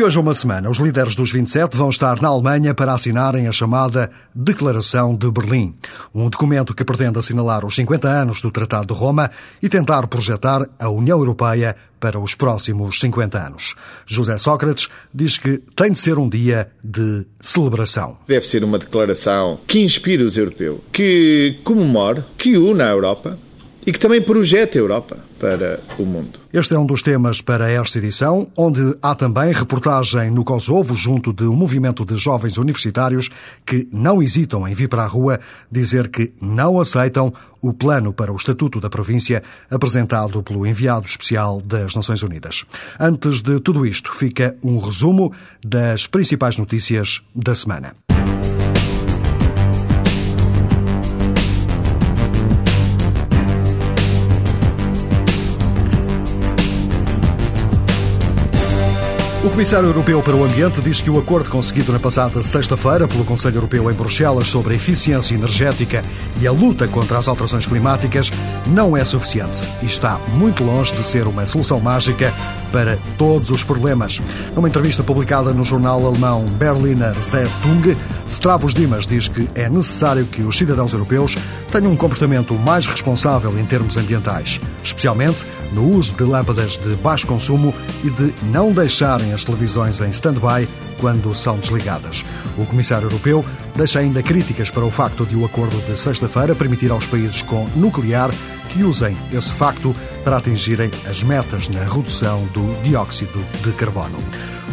De hoje a uma semana, os líderes dos 27 vão estar na Alemanha para assinarem a chamada Declaração de Berlim, um documento que pretende assinalar os 50 anos do Tratado de Roma e tentar projetar a União Europeia para os próximos 50 anos. José Sócrates diz que tem de ser um dia de celebração. Deve ser uma declaração que inspire os europeus, que comemore, que una a Europa e que também projete a Europa para o mundo. Este é um dos temas para esta edição, onde há também reportagem no Kosovo junto de um movimento de jovens universitários que não hesitam em vir para a rua dizer que não aceitam o plano para o Estatuto da Província apresentado pelo enviado especial das Nações Unidas. Antes de tudo isto, fica um resumo das principais notícias da semana. O Comissário Europeu para o Ambiente diz que o acordo conseguido na passada sexta-feira pelo Conselho Europeu em Bruxelas sobre a eficiência energética e a luta contra as alterações climáticas não é suficiente e está muito longe de ser uma solução mágica para todos os problemas. Numa entrevista publicada no jornal alemão Berliner Zeitung, Stravos Dimas diz que é necessário que os cidadãos europeus tenham um comportamento mais responsável em termos ambientais, especialmente no uso de lâmpadas de baixo consumo e de não deixarem as televisões em stand-by quando são desligadas. O Comissário Europeu deixa ainda críticas para o facto de o acordo de sexta-feira permitir aos países com nuclear que usem esse facto para atingirem as metas na redução do dióxido de carbono.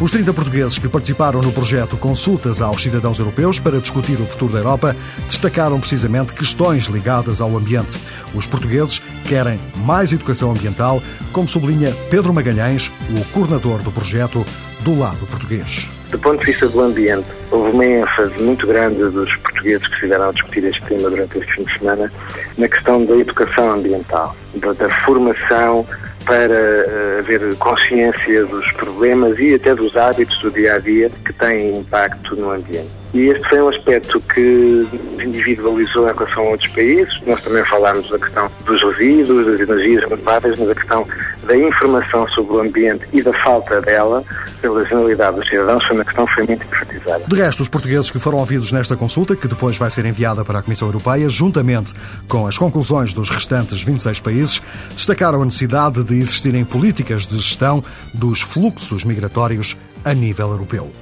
Os 30 portugueses que participaram no projeto Consultas aos Cidadãos Europeus para discutir o futuro da Europa destacaram precisamente questões ligadas ao ambiente. Os portugueses querem mais educação ambiental, como sublinha Pedro Magalhães, o coordenador do projeto do lado português. Do ponto de vista do ambiente, houve uma ênfase muito grande dos portugueses que estiveram a discutir este tema durante este fim de semana na questão da educação ambiental, da formação para uh, haver consciência dos problemas e até dos hábitos do dia a dia que têm impacto no ambiente. E este foi um aspecto que individualizou em relação a outros países. Nós também falámos da questão dos resíduos, das energias renováveis, mas a questão da informação sobre o ambiente e da falta dela pela generalidade dos cidadãos foi uma questão que foi muito enfatizada. De resto, os portugueses que foram ouvidos nesta consulta, que depois vai ser enviada para a Comissão Europeia, juntamente com as conclusões dos restantes 26 países, destacaram a necessidade de existirem políticas de gestão dos fluxos migratórios a nível europeu.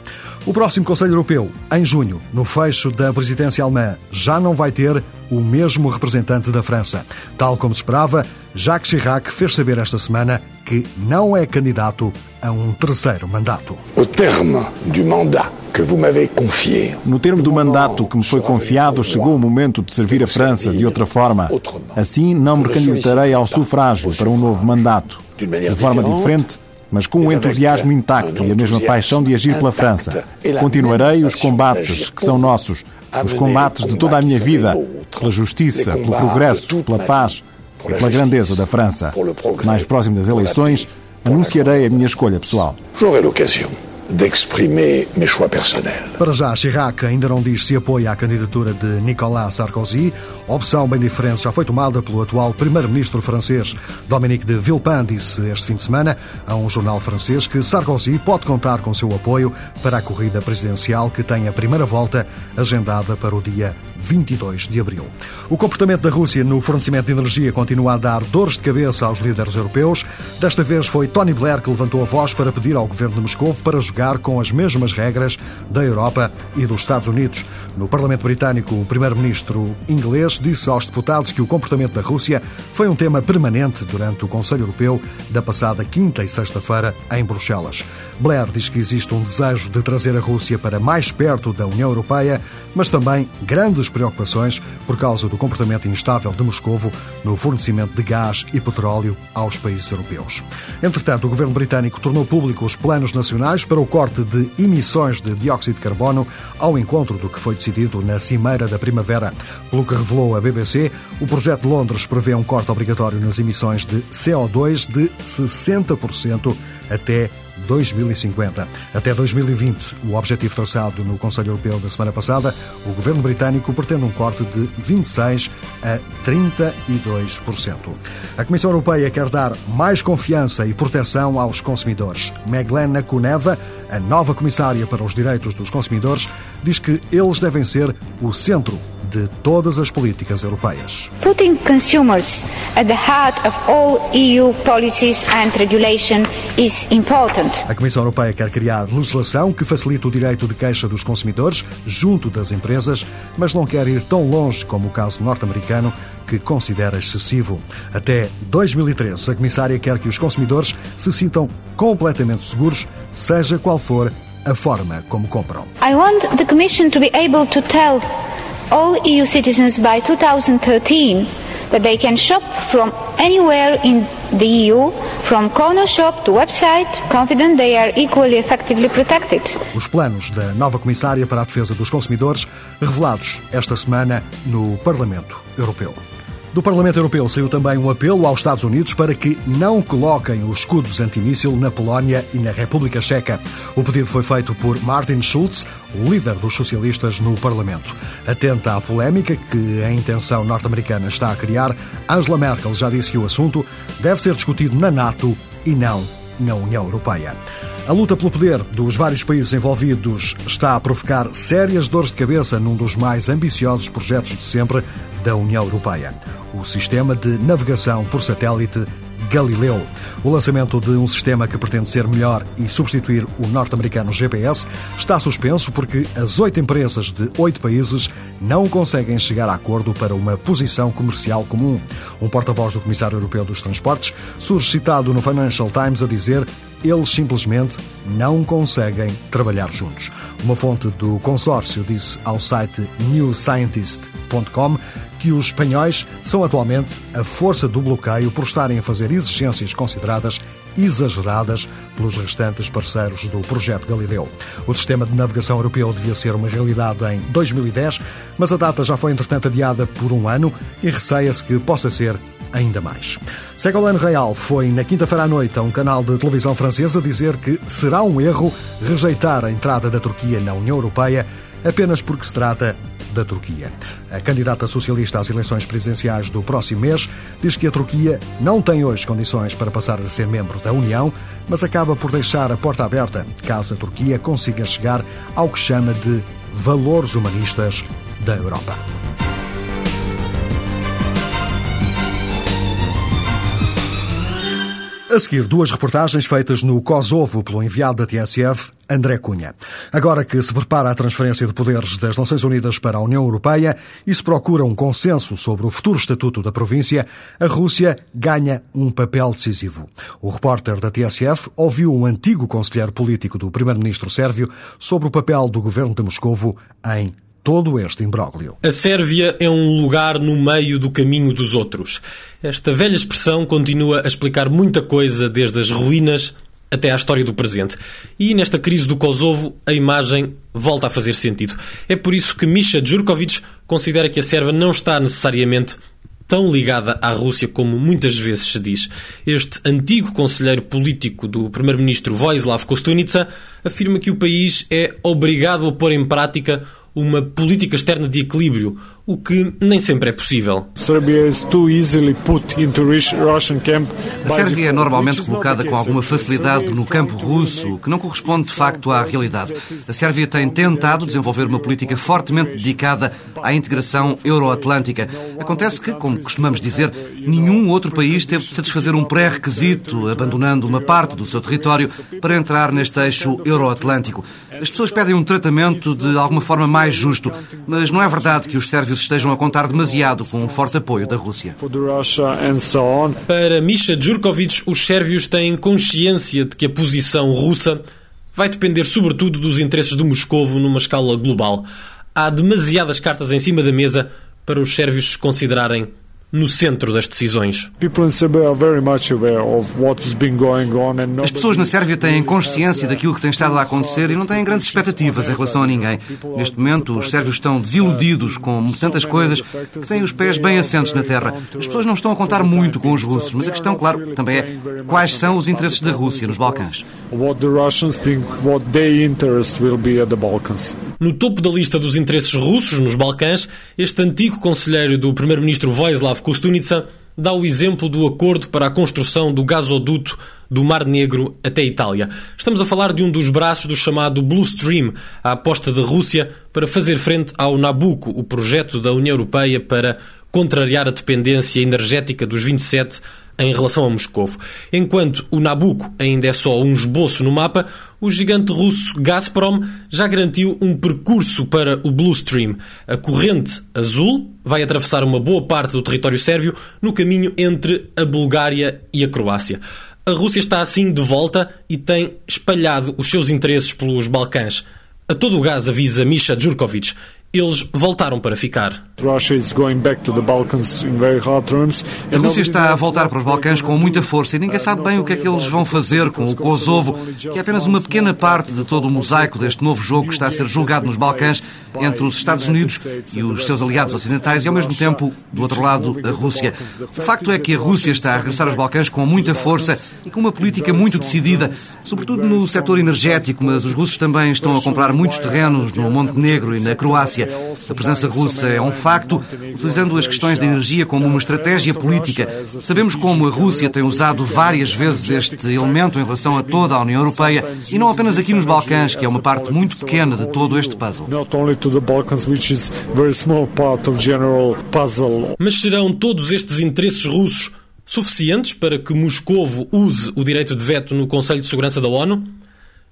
O próximo Conselho Europeu, em junho, no fecho da presidência alemã, já não vai ter o mesmo representante da França. Tal como se esperava, Jacques Chirac fez saber esta semana que não é candidato a um terceiro mandato. Au terme du mandat que vous m'avez confié. No termo do mandato que me foi confiado, chegou o momento de servir a França de outra forma. Assim, não me candidatarei ao sufrágio para um novo mandato. De forma diferente, mas com o entusiasmo intacto e a mesma paixão de agir pela França. Continuarei os combates que são nossos, os combates de toda a minha vida, pela justiça, pelo progresso, pela paz e pela grandeza da França. Mais próximo das eleições, anunciarei a minha escolha pessoal. J'aurai l'occasion d'exprimer mes choix personnels. Para já, Chirac ainda não diz se apoia a candidatura de Nicolas Sarkozy. Opção bem diferente já foi tomada pelo atual primeiro-ministro francês. Dominique de Villepin disse este fim de semana a um jornal francês que Sarkozy pode contar com seu apoio para a corrida presidencial que tem a primeira volta agendada para o dia 22 de abril. O comportamento da Rússia no fornecimento de energia continua a dar dores de cabeça aos líderes europeus. Desta vez foi Tony Blair que levantou a voz para pedir ao governo de Moscou para jogar com as mesmas regras da Europa e dos Estados Unidos. No Parlamento Britânico, o primeiro-ministro inglês disse aos deputados que o comportamento da Rússia foi um tema permanente durante o Conselho Europeu da passada quinta e sexta-feira em Bruxelas. Blair diz que existe um desejo de trazer a Rússia para mais perto da União Europeia, mas também grandes preocupações por causa do comportamento instável de Moscovo no fornecimento de gás e petróleo aos países europeus. Entretanto, o governo britânico tornou público os planos nacionais para o corte de emissões de dióxido de carbono ao encontro do que foi decidido na Cimeira da Primavera. Pelo que revelou a BBC, o projeto de Londres prevê um corte obrigatório nas emissões de CO2 de 60% até 2050. Até 2020, o objetivo traçado no Conselho Europeu da semana passada, o governo britânico pretende um corte de 26 a 32%. A Comissão Europeia quer dar mais confiança e proteção aos consumidores. Meglena Kuneva, a nova comissária para os direitos dos consumidores, diz que eles devem ser o centro de todas as políticas europeias. Putting consumers at the heart of all EU policies and regulation. A Comissão Europeia quer criar legislação que facilite o direito de queixa dos consumidores junto das empresas, mas não quer ir tão longe como o caso norte-americano que considera excessivo. Até 2013, a comissária quer que os consumidores se sintam completamente seguros, seja qual for a forma como compram. I want the Commission to be able to tell all EU citizens by 2013 that they can shop from anywhere in the EU, from corner shop to website, confident they are equally effectively protected. Os planos da nova comissária para a defesa dos consumidores, revelados esta semana no Parlamento Europeu. Do Parlamento Europeu saiu também um apelo aos Estados Unidos para que não coloquem os escudos antimíssil na Polónia e na República Checa. O pedido foi feito por Martin Schulz, o líder dos socialistas no Parlamento. Atenta à polémica que a intenção norte-americana está a criar, Angela Merkel já disse que o assunto deve ser discutido na NATO e não na União Europeia. A luta pelo poder dos vários países envolvidos está a provocar sérias dores de cabeça num dos mais ambiciosos projetos de sempre da União Europeia o sistema de navegação por satélite Galileu. O lançamento de um sistema que pretende ser melhor e substituir o norte-americano GPS está suspenso porque as oito empresas de oito países não conseguem chegar a acordo para uma posição comercial comum. Um porta-voz do Comissário Europeu dos Transportes surge no Financial Times a dizer eles simplesmente não conseguem trabalhar juntos. Uma fonte do consórcio disse ao site newscientist.com que os espanhóis são atualmente a força do bloqueio por estarem a fazer exigências consideradas exageradas pelos restantes parceiros do projeto Galileu. O sistema de navegação europeu devia ser uma realidade em 2010, mas a data já foi entretanto adiada por um ano e receia-se que possa ser ainda mais. Ségolène Real foi na quinta-feira à noite a um canal de televisão francesa dizer que será um erro rejeitar a entrada da Turquia na União Europeia apenas porque se trata da Turquia. A candidata socialista às eleições presidenciais do próximo mês diz que a Turquia não tem hoje condições para passar a ser membro da União, mas acaba por deixar a porta aberta caso a Turquia consiga chegar ao que chama de valores humanistas da Europa. A seguir, duas reportagens feitas no Kosovo pelo enviado da TSF, André Cunha. Agora que se prepara a transferência de poderes das Nações Unidas para a União Europeia e se procura um consenso sobre o futuro estatuto da província, a Rússia ganha um papel decisivo. O repórter da TSF ouviu um antigo conselheiro político do primeiro-ministro sérvio sobre o papel do governo de Moscovo em todo este imbróglio. A Sérvia é um lugar no meio do caminho dos outros. Esta velha expressão continua a explicar muita coisa, desde as ruínas até à história do presente. E nesta crise do Kosovo, a imagem volta a fazer sentido. É por isso que Misha Djurkovic considera que a Sérvia não está necessariamente tão ligada à Rússia como muitas vezes se diz. Este antigo conselheiro político do primeiro-ministro Vojislav Kostunica afirma que o país é obrigado a pôr em prática uma política externa de equilíbrio, o que nem sempre é possível. A Sérvia é normalmente colocada com alguma facilidade no campo russo, o que não corresponde de facto à realidade. A Sérvia tem tentado desenvolver uma política fortemente dedicada à integração euroatlântica. Acontece que, como costumamos dizer, nenhum outro país teve de satisfazer um pré-requisito, abandonando uma parte do seu território para entrar neste eixo euroatlântico. As pessoas pedem um tratamento de alguma forma mais justo, mas não é verdade que os sérvios estejam a contar demasiado com o forte apoio da Rússia. Para Misha Djurkovic, os sérvios têm consciência de que a posição russa vai depender sobretudo dos interesses de Moscovo numa escala global. Há demasiadas cartas em cima da mesa para os sérvios se considerarem no centro das decisões. As pessoas na Sérvia têm consciência daquilo que tem estado a acontecer e não têm grandes expectativas em relação a ninguém. Neste momento, os sérvios estão desiludidos com tantas coisas que têm os pés bem assentes na terra. As pessoas não estão a contar muito com os russos, mas a questão, claro, também é quais são os interesses da Rússia nos Balcãs. No topo da lista dos interesses russos nos Balcãs, este antigo conselheiro do primeiro-ministro Vojislav Kostunica dá o exemplo do acordo para a construção do gasoduto do Mar Negro até a Itália. Estamos a falar de um dos braços do chamado Blue Stream, a aposta da Rússia para fazer frente ao Nabucco, o projeto da União Europeia para contrariar a dependência energética dos 27 em relação a Moscou. Enquanto o Nabucco ainda é só um esboço no mapa, o gigante russo Gazprom já garantiu um percurso para o Blue Stream. A corrente azul vai atravessar uma boa parte do território sérvio no caminho entre a Bulgária e a Croácia. A Rússia está assim de volta e tem espalhado os seus interesses pelos Balcãs. A todo o gás avisa Misha Djurkovic eles voltaram para ficar. A Rússia está a voltar para os Balcãs com muita força e ninguém sabe bem o que é que eles vão fazer com o Kosovo, que é apenas uma pequena parte de todo o mosaico deste novo jogo que está a ser julgado nos Balcãs entre os Estados Unidos e os seus aliados ocidentais e, ao mesmo tempo, do outro lado, a Rússia. O facto é que a Rússia está a regressar aos Balcãs com muita força e com uma política muito decidida, sobretudo no setor energético, mas os russos também estão a comprar muitos terrenos no Montenegro e na Croácia. A presença russa é um facto, utilizando as questões da energia como uma estratégia política. Sabemos como a Rússia tem usado várias vezes este elemento em relação a toda a União Europeia e não apenas aqui nos Balcãs, que é uma parte muito pequena de todo este puzzle. Mas serão todos estes interesses russos suficientes para que Moscovo use o direito de veto no Conselho de Segurança da ONU?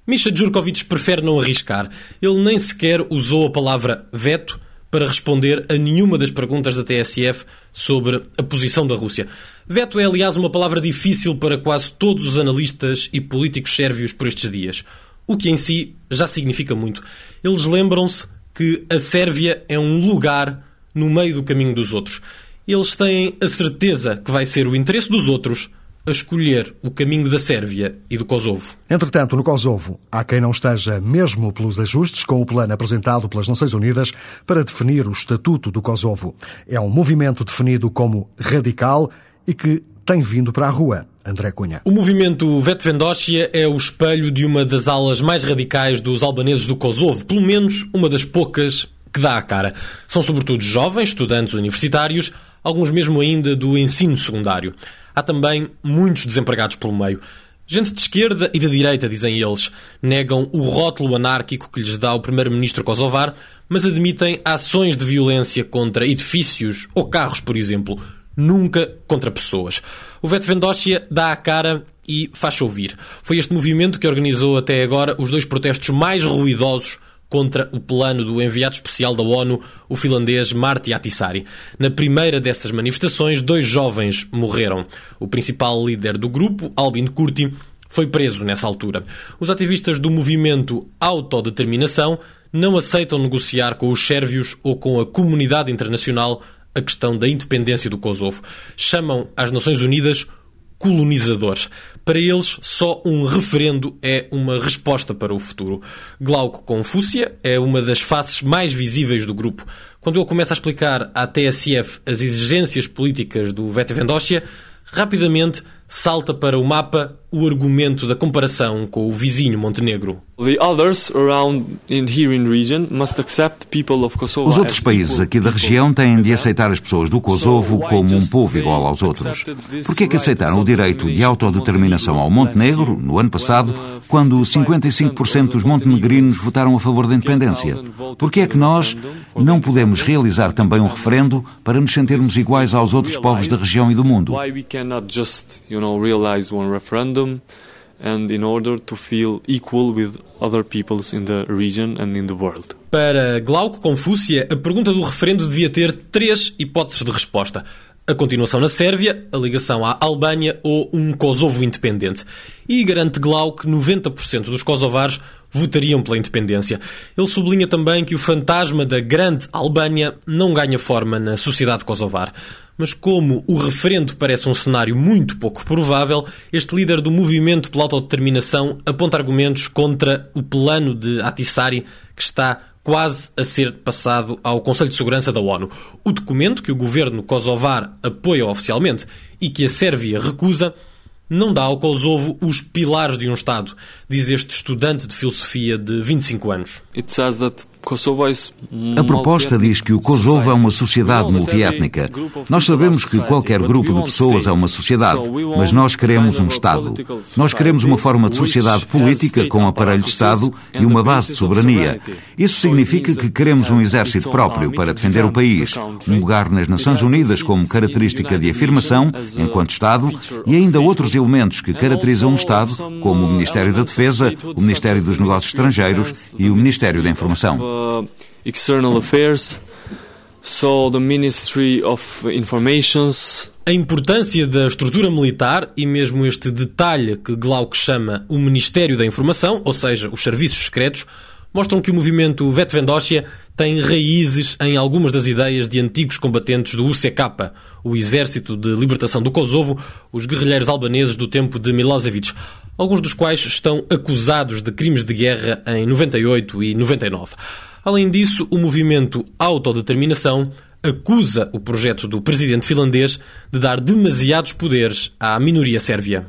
Misha Djurkovic prefere não arriscar. Ele nem sequer usou a palavra veto para responder a nenhuma das perguntas da TSF sobre a posição da Rússia. Veto é, aliás, uma palavra difícil para quase todos os analistas e políticos sérvios por estes dias. O que em si já significa muito. Eles lembram-se que a Sérvia é um lugar no meio do caminho dos outros. Eles têm a certeza que vai ser o interesse dos outros a escolher o caminho da Sérvia e do Kosovo. Entretanto, no Kosovo, há quem não esteja mesmo pelos ajustes com o plano apresentado pelas Nações Unidas para definir o estatuto do Kosovo. É um movimento definido como radical e que tem vindo para a rua. André Cunha. O movimento Vetvendosia é o espelho de uma das alas mais radicais dos albaneses do Kosovo, pelo menos uma das poucas que dá a cara. São sobretudo jovens, estudantes universitários, alguns mesmo ainda do ensino secundário há também muitos desempregados pelo meio. Gente de esquerda e de direita, dizem eles, negam o rótulo anárquico que lhes dá o primeiro-ministro kosovar, mas admitem ações de violência contra edifícios ou carros, por exemplo, nunca contra pessoas. O Vetvendosia dá a cara e faz-se ouvir. Foi este movimento que organizou até agora os dois protestos mais ruidosos contra o plano do enviado especial da ONU, o finlandês Martti Ahtisaari. Na primeira dessas manifestações, dois jovens morreram. O principal líder do grupo, Albin Kurti, foi preso nessa altura. Os ativistas do movimento Autodeterminação não aceitam negociar com os sérvios ou com a comunidade internacional a questão da independência do Kosovo. Chamam às Nações Unidas colonizadores. Para eles, só um referendo é uma resposta para o futuro. Glauco Confúcia é uma das faces mais visíveis do grupo. Quando ele começa a explicar à TSF as exigências políticas do Vete Vendócia, rapidamente salta para o mapa o argumento da comparação com o vizinho Montenegro. Os outros países aqui da região têm de aceitar as pessoas do Kosovo como um povo igual aos outros. Por que é que aceitaram o direito de autodeterminação ao Montenegro no ano passado, quando 55% dos montenegrinos votaram a favor da independência? Por que é que nós não podemos realizar também um referendo para nos sentirmos iguais aos outros povos da região e do mundo? Referendum and in order to feel equal with other peoples in the region and in the world. Para Glauco Confúcia, a pergunta do referendo devia ter três hipóteses de resposta. a continuação na Sérvia, a ligação à Albânia ou um Kosovo independente. E garante Glau que 90% dos kosovares votariam pela independência. Ele sublinha também que o fantasma da grande Albânia não ganha forma na sociedade kosovar. Mas como o referendo parece um cenário muito pouco provável, este líder do movimento pela autodeterminação aponta argumentos contra o plano de Atissari que está quase a ser passado ao Conselho de Segurança da ONU. O documento que o governo kosovar apoia oficialmente e que a Sérvia recusa não dá ao Kosovo os pilares de um Estado, diz este estudante de filosofia de 25 anos. It says that a proposta diz que o Kosovo é uma sociedade multiétnica. Nós sabemos que qualquer grupo de pessoas é uma sociedade, mas nós queremos um Estado. Nós queremos uma forma de sociedade política com aparelho de Estado e uma base de soberania. Isso significa que queremos um exército próprio para defender o país, um lugar nas Nações Unidas como característica de afirmação enquanto Estado e ainda outros elementos que caracterizam um Estado, como o Ministério da Defesa, o Ministério dos Negócios Estrangeiros e o Ministério da Informação. Uh, external Affairs, so the Ministry of Informations. A importância da estrutura militar e mesmo este detalhe que Glauc chama o Ministério da Informação, ou seja, os serviços secretos, mostram que o movimento Vetvendosia tem raízes em algumas das ideias de antigos combatentes do UCK, o Exército de Libertação do Kosovo, os guerrilheiros albaneses do tempo de Milosevic, alguns dos quais estão acusados de crimes de guerra em 98 e 99. Além disso, o movimento Autodeterminação acusa o projeto do presidente finlandês de dar demasiados poderes à minoria sérvia.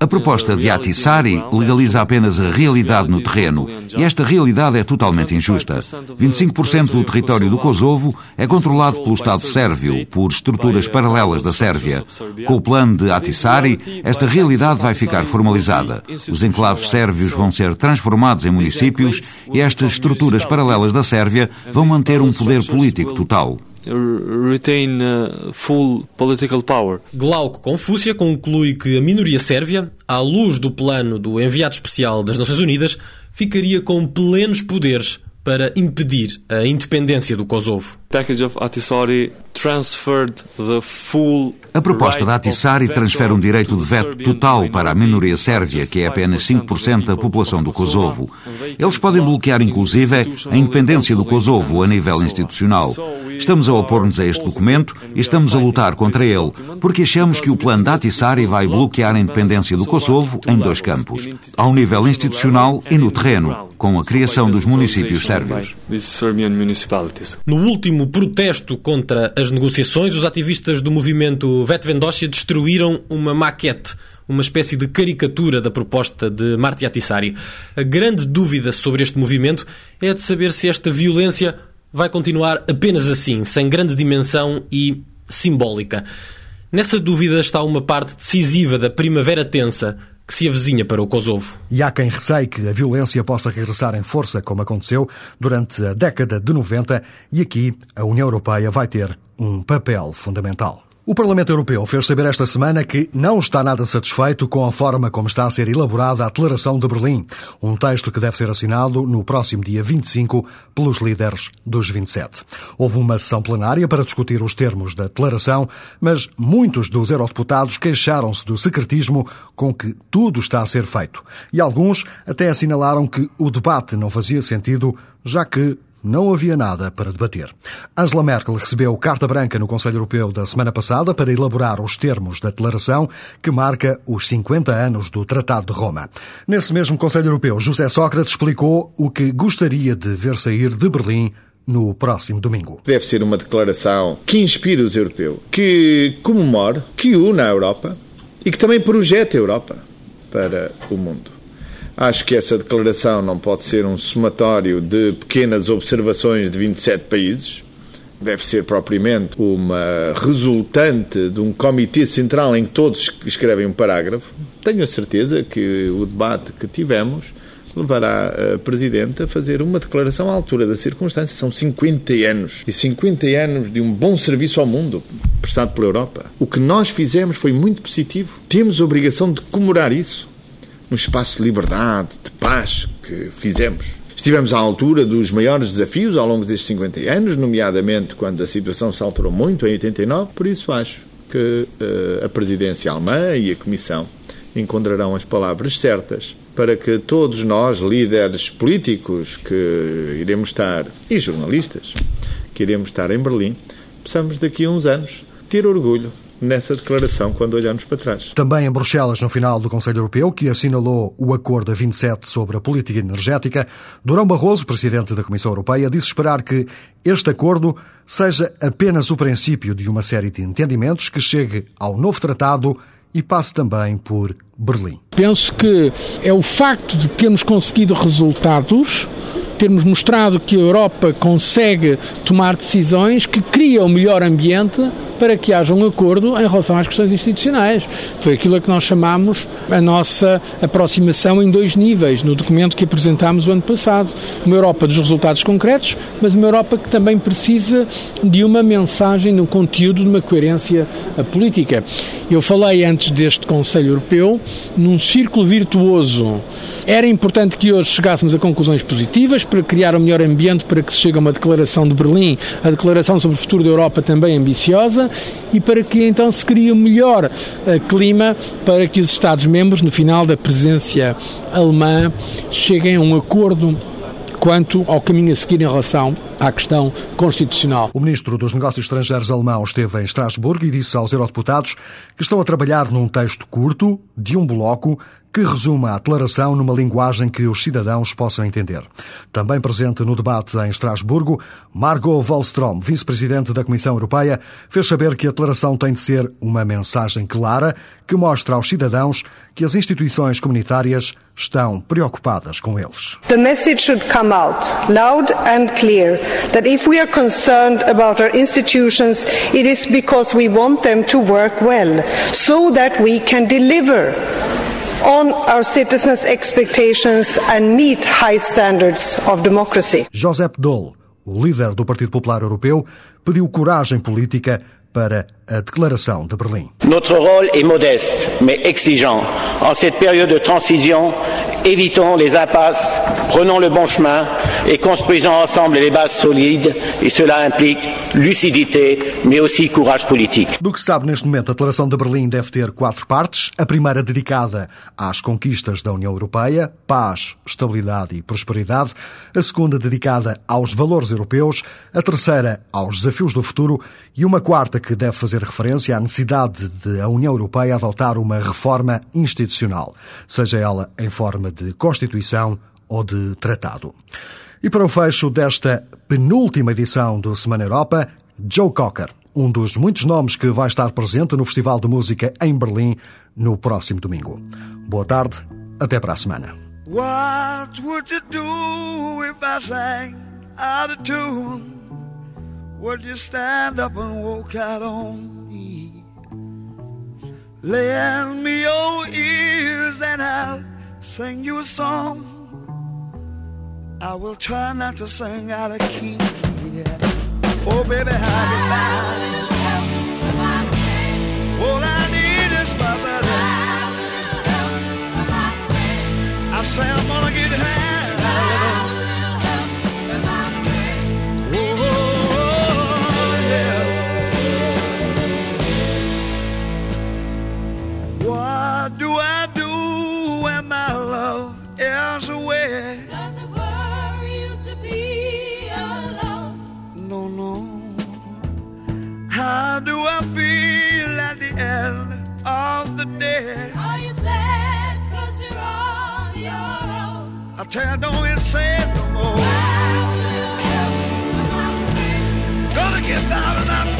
A proposta de Atisari legaliza apenas a realidade no terreno e esta realidade é totalmente injusta. 25% do território do Kosovo é controlado pelo Estado sérvio, por estruturas paralelas da Sérvia. Com o plano de Atisari, esta realidade vai ficar formalizada. Os enclaves sérvios vão ser transformados em municípios e estas estruturas paralelas da Sérvia vão manter um poder político total retain uh, full political power. Glauco Confúcia conclui que a minoria sérvia, à luz do plano do enviado especial das Nações Unidas, ficaria com plenos poderes para impedir a independência do Kosovo. A proposta da Atissari transfere um direito de veto total para a minoria sérvia, que é apenas 5% da população do Kosovo. Eles podem bloquear, inclusive, a independência do Kosovo a nível institucional. Estamos a opor-nos a este documento e estamos a lutar contra ele, porque achamos que o plano da Atissari vai bloquear a independência do Kosovo em dois campos, ao nível institucional e no terreno, com a criação dos municípios sérvios. No último protesto contra as negociações, os ativistas do movimento Vetvendosia destruíram uma maquete uma espécie de caricatura da proposta de Marti Atissari. A grande dúvida sobre este movimento é de saber se esta violência vai continuar apenas assim, sem grande dimensão e simbólica. Nessa dúvida está uma parte decisiva da primavera tensa que se avizinha para o Kosovo. E há quem receie que a violência possa regressar em força, como aconteceu durante a década de 90, e aqui a União Europeia vai ter um papel fundamental. O Parlamento Europeu fez saber esta semana que não está nada satisfeito com a forma como está a ser elaborada a Declaração de Berlim, um texto que deve ser assinado no próximo dia 25 pelos líderes dos 27. Houve uma sessão plenária para discutir os termos da declaração, mas muitos dos eurodeputados queixaram-se do secretismo com que tudo está a ser feito. E alguns até assinalaram que o debate não fazia sentido, já que não havia nada para debater. Angela Merkel recebeu carta branca no Conselho Europeu da semana passada para elaborar os termos da declaração que marca os 50 anos do Tratado de Roma. Nesse mesmo Conselho Europeu, José Sócrates explicou o que gostaria de ver sair de Berlim no próximo domingo. Deve ser uma declaração que inspire os europeus, que comemore, que une a Europa e que também projete a Europa para o mundo. Acho que essa declaração não pode ser um somatório de pequenas observações de 27 países. Deve ser propriamente uma resultante de um comitê central em que todos escrevem um parágrafo. Tenho a certeza que o debate que tivemos levará a Presidente a fazer uma declaração à altura da circunstância. São 50 anos. E 50 anos de um bom serviço ao mundo prestado pela Europa. O que nós fizemos foi muito positivo. Temos a obrigação de comemorar isso no espaço de liberdade, de paz que fizemos. Estivemos à altura dos maiores desafios ao longo destes 50 anos, nomeadamente quando a situação se alterou muito em 89, por isso acho que uh, a presidência alemã e a Comissão encontrarão as palavras certas para que todos nós, líderes políticos que iremos estar, e jornalistas, que iremos estar em Berlim, possamos daqui a uns anos ter orgulho nessa declaração quando olharmos para trás. Também em Bruxelas, no final do Conselho Europeu, que assinalou o Acordo a 27 sobre a política energética, Durão Barroso, presidente da Comissão Europeia, disse esperar que este acordo seja apenas o princípio de uma série de entendimentos que chegue ao novo tratado e passe também por Berlim. Penso que é o facto de termos conseguido resultados termos mostrado que a Europa consegue tomar decisões que cria o melhor ambiente para que haja um acordo em relação às questões institucionais. Foi aquilo a que nós chamamos a nossa aproximação em dois níveis, no documento que apresentámos o ano passado. Uma Europa dos resultados concretos, mas uma Europa que também precisa de uma mensagem, de um conteúdo, de uma coerência política. Eu falei antes deste Conselho Europeu num círculo virtuoso era importante que hoje chegássemos a conclusões positivas para criar o melhor ambiente para que se chegue a uma declaração de Berlim, a declaração sobre o futuro da Europa também ambiciosa e para que então se crie o melhor uh, clima para que os Estados-membros, no final da presidência alemã, cheguem a um acordo quanto ao caminho a seguir em relação à questão constitucional. O ministro dos Negócios Estrangeiros alemão esteve em Estrasburgo e disse aos eurodeputados que estão a trabalhar num texto curto, de um bloco, que resuma a declaração numa linguagem que os cidadãos possam entender. Também presente no debate em Estrasburgo, Margot Wallström, vice-presidente da Comissão Europeia, fez saber que a declaração tem de ser uma mensagem clara que mostra aos cidadãos que as instituições comunitárias estão preocupadas com eles. The message should come out loud and clear that if we are concerned about our institutions, it is because we want them to work well, so that we can deliver on our citizens' expectations and meet high standards of democracy. Josep Dole, o líder do Partido Popular Europeu, pediu coragem política para a Déclaration de Berlin. Notre rôle est modeste, mais exigeant. En cette période de transition, évitons les impasses, prenons le bon chemin et construisons ensemble les bases solides. Et cela implique lucidité, mais aussi courage politique. Do que sabe neste momento, a Declaração de Berlim deve ter quatro partes. A primeira dedicada às conquistas da União Europeia, paz, estabilidade e prosperidade. A segunda dedicada aos valores europeus. A terceira aos desafios do futuro. E uma quarta que deve fazer referência à necessidade de a União Europeia adotar uma reforma institucional, seja ela em forma de Constituição ou de Tratado. E para o fecho desta penúltima edição do Semana Europa, Joe Cocker, um dos muitos nomes que vai estar presente no Festival de Música em Berlim no próximo domingo. Boa tarde, até para a semana. What would you do if I sang out of tune? Would you stand up and walk out on me? Lend me your ears and I'll sing you a song. I will try not to sing out of key. Yeah. Oh, baby, how you like? All I need is my buddy. I say I'm gonna get high. How do I feel at the end of the day? Are you sad cause you're on your own? I tell you, don't get sad no more. Gonna get out of that